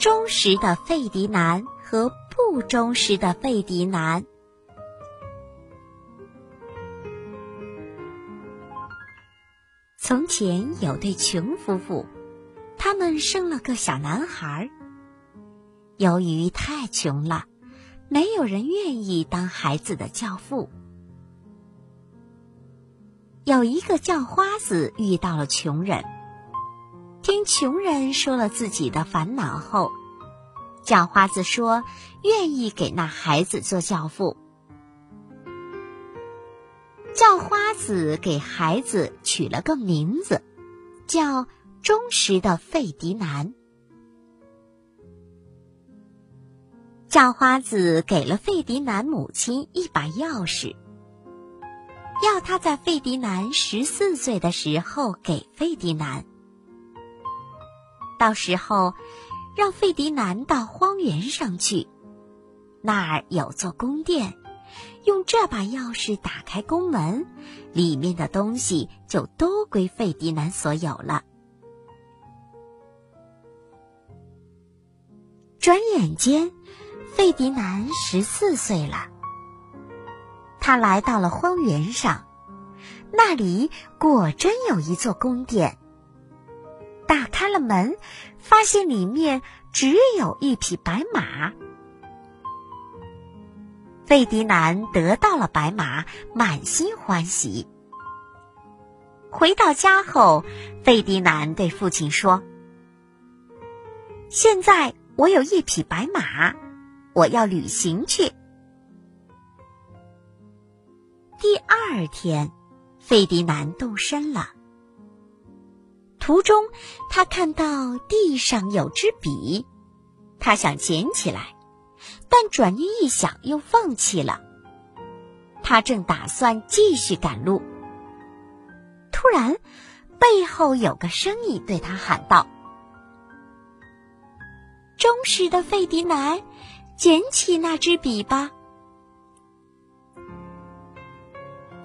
忠实的费迪南和不忠实的费迪南。从前有对穷夫妇，他们生了个小男孩。由于太穷了，没有人愿意当孩子的教父。有一个叫花子遇到了穷人，听穷人说了自己的烦恼后，叫花子说愿意给那孩子做教父。叫花子给孩子取了个名字，叫忠实的费迪南。叫花子给了费迪南母亲一把钥匙。要他在费迪南十四岁的时候给费迪南，到时候让费迪南到荒原上去，那儿有座宫殿，用这把钥匙打开宫门，里面的东西就都归费迪南所有了。转眼间，费迪南十四岁了。他来到了荒原上，那里果真有一座宫殿。打开了门，发现里面只有一匹白马。费迪南得到了白马，满心欢喜。回到家后，费迪南对父亲说：“现在我有一匹白马，我要旅行去。”第二天，费迪南动身了。途中，他看到地上有支笔，他想捡起来，但转念一想，又放弃了。他正打算继续赶路，突然，背后有个声音对他喊道：“忠实的费迪南，捡起那支笔吧。”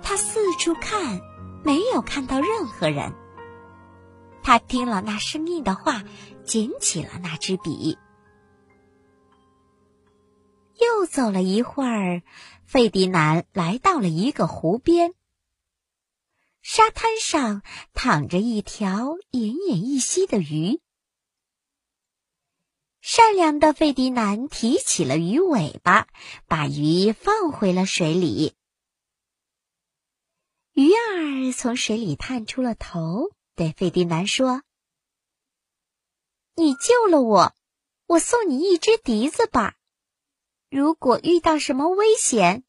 他四处看，没有看到任何人。他听了那声音的话，捡起了那支笔。又走了一会儿，费迪南来到了一个湖边。沙滩上躺着一条奄奄一息的鱼。善良的费迪南提起了鱼尾巴，把鱼放回了水里。鱼儿从水里探出了头，对费迪南说：“你救了我，我送你一只笛子吧。如果遇到什么危险，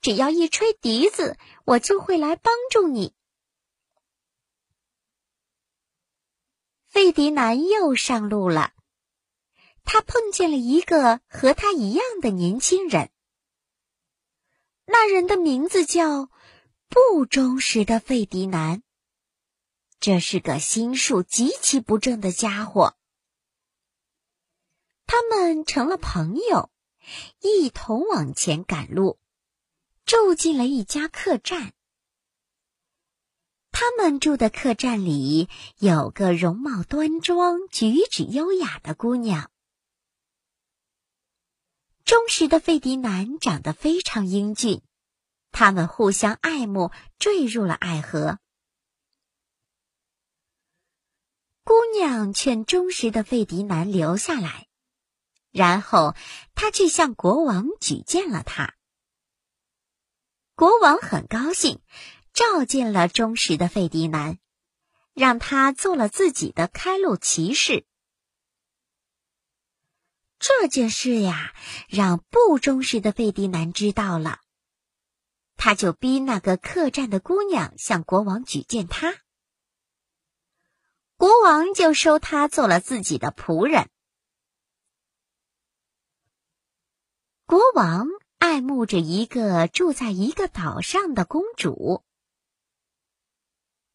只要一吹笛子，我就会来帮助你。”费迪南又上路了，他碰见了一个和他一样的年轻人。那人的名字叫。不忠实的费迪南，这是个心术极其不正的家伙。他们成了朋友，一同往前赶路，住进了一家客栈。他们住的客栈里有个容貌端庄、举止优雅的姑娘。忠实的费迪南长得非常英俊。他们互相爱慕，坠入了爱河。姑娘劝忠实的费迪南留下来，然后他去向国王举荐了他。国王很高兴，召见了忠实的费迪南，让他做了自己的开路骑士。这件事呀，让不忠实的费迪南知道了。他就逼那个客栈的姑娘向国王举荐他，国王就收他做了自己的仆人。国王爱慕着一个住在一个岛上的公主，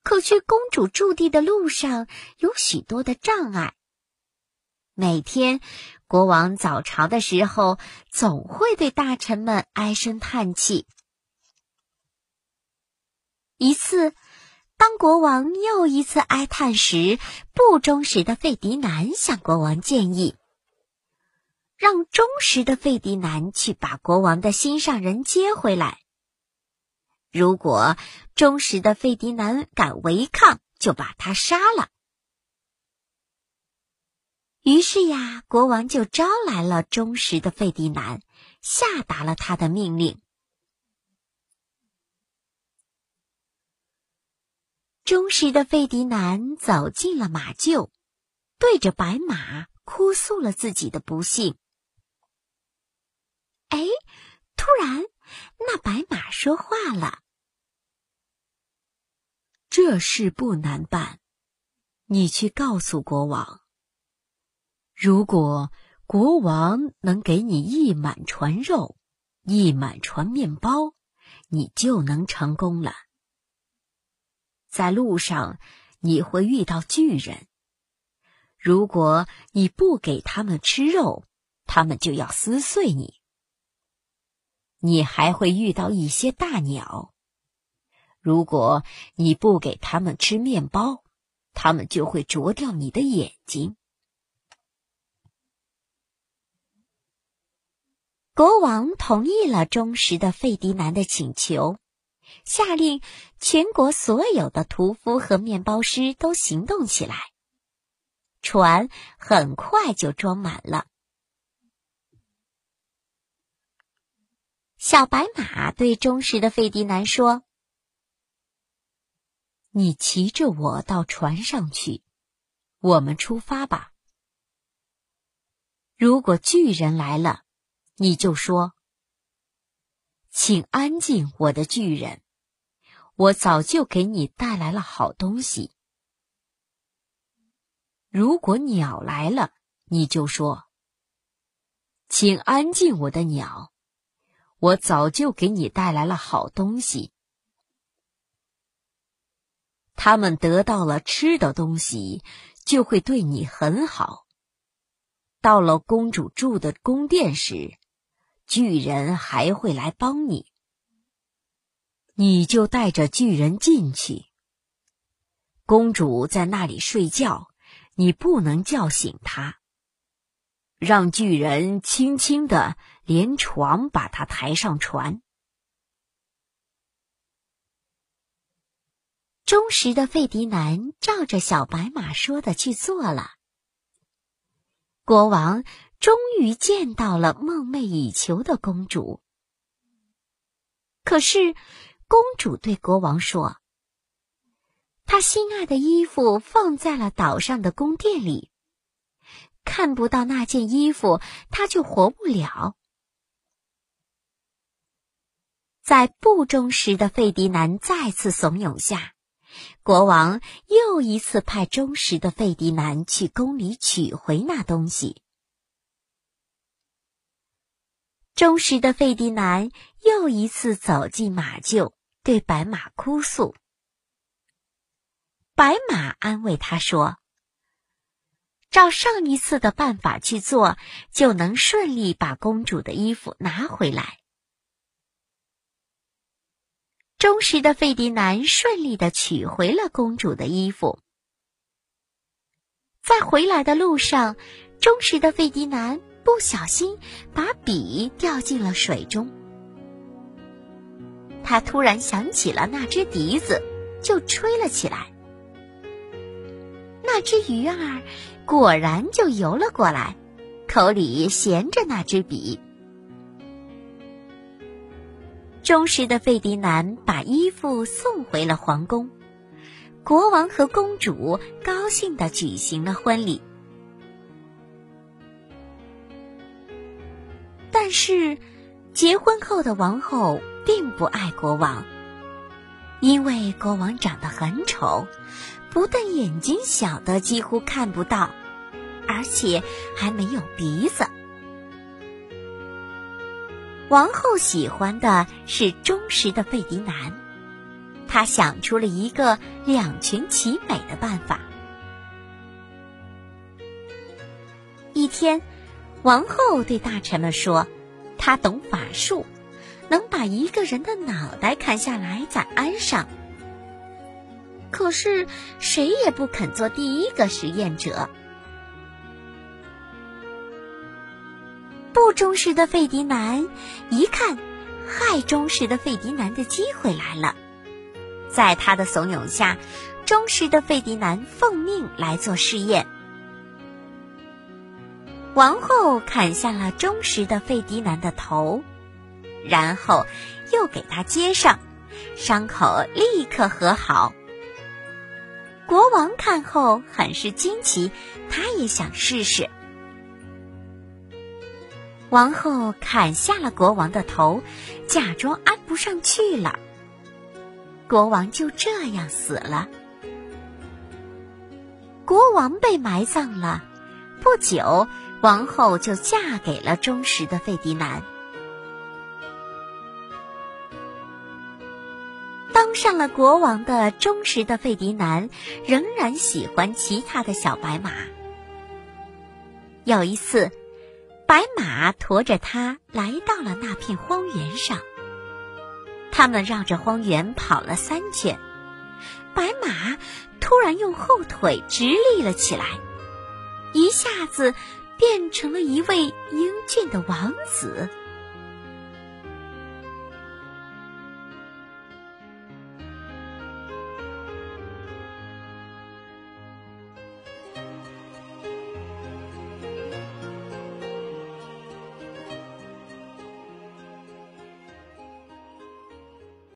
可去公主驻地的路上有许多的障碍。每天，国王早朝的时候总会对大臣们唉声叹气。一次，当国王又一次哀叹时，不忠实的费迪南向国王建议：“让忠实的费迪南去把国王的心上人接回来。如果忠实的费迪南敢违抗，就把他杀了。于是呀，国王就招来了忠实的费迪南，下达了他的命令。忠实的费迪南走进了马厩，对着白马哭诉了自己的不幸。哎，突然，那白马说话了：“这事不难办，你去告诉国王。如果国王能给你一满船肉，一满船面包，你就能成功了。”在路上，你会遇到巨人。如果你不给他们吃肉，他们就要撕碎你。你还会遇到一些大鸟。如果你不给他们吃面包，他们就会啄掉你的眼睛。国王同意了忠实的费迪南的请求。下令全国所有的屠夫和面包师都行动起来。船很快就装满了。小白马对忠实的费迪南说：“你骑着我到船上去，我们出发吧。如果巨人来了，你就说。”请安静，我的巨人！我早就给你带来了好东西。如果鸟来了，你就说：“请安静，我的鸟！我早就给你带来了好东西。”他们得到了吃的东西，就会对你很好。到了公主住的宫殿时。巨人还会来帮你，你就带着巨人进去。公主在那里睡觉，你不能叫醒她。让巨人轻轻的连床把她抬上船。忠实的费迪南照着小白马说的去做了。国王。终于见到了梦寐以求的公主。可是，公主对国王说：“她心爱的衣服放在了岛上的宫殿里，看不到那件衣服，她就活不了。”在不忠实的费迪南再次怂恿下，国王又一次派忠实的费迪南去宫里取回那东西。忠实的费迪南又一次走进马厩，对白马哭诉。白马安慰他说：“照上一次的办法去做，就能顺利把公主的衣服拿回来。”忠实的费迪南顺利的取回了公主的衣服。在回来的路上，忠实的费迪南。不小心把笔掉进了水中，他突然想起了那只笛子，就吹了起来。那只鱼儿果然就游了过来，口里衔着那支笔。忠实的费迪南把衣服送回了皇宫，国王和公主高兴的举行了婚礼。但是，结婚后的王后并不爱国王，因为国王长得很丑，不但眼睛小的几乎看不到，而且还没有鼻子。王后喜欢的是忠实的费迪南，她想出了一个两全其美的办法。一天。王后对大臣们说：“她懂法术，能把一个人的脑袋砍下来再安上。可是谁也不肯做第一个实验者。”不忠实的费迪南一看，害忠实的费迪南的机会来了，在他的怂恿下，忠实的费迪南奉命来做试验。王后砍下了忠实的费迪南的头，然后又给他接上，伤口立刻和好。国王看后很是惊奇，他也想试试。王后砍下了国王的头，假装安不上去了。国王就这样死了。国王被埋葬了，不久，王后就嫁给了忠实的费迪南。当上了国王的忠实的费迪南，仍然喜欢其他的小白马。有一次，白马驮着他来到了那片荒原上。他们绕着荒原跑了三圈，白马突然用后腿直立了起来，一下子变成了一位英俊的王子。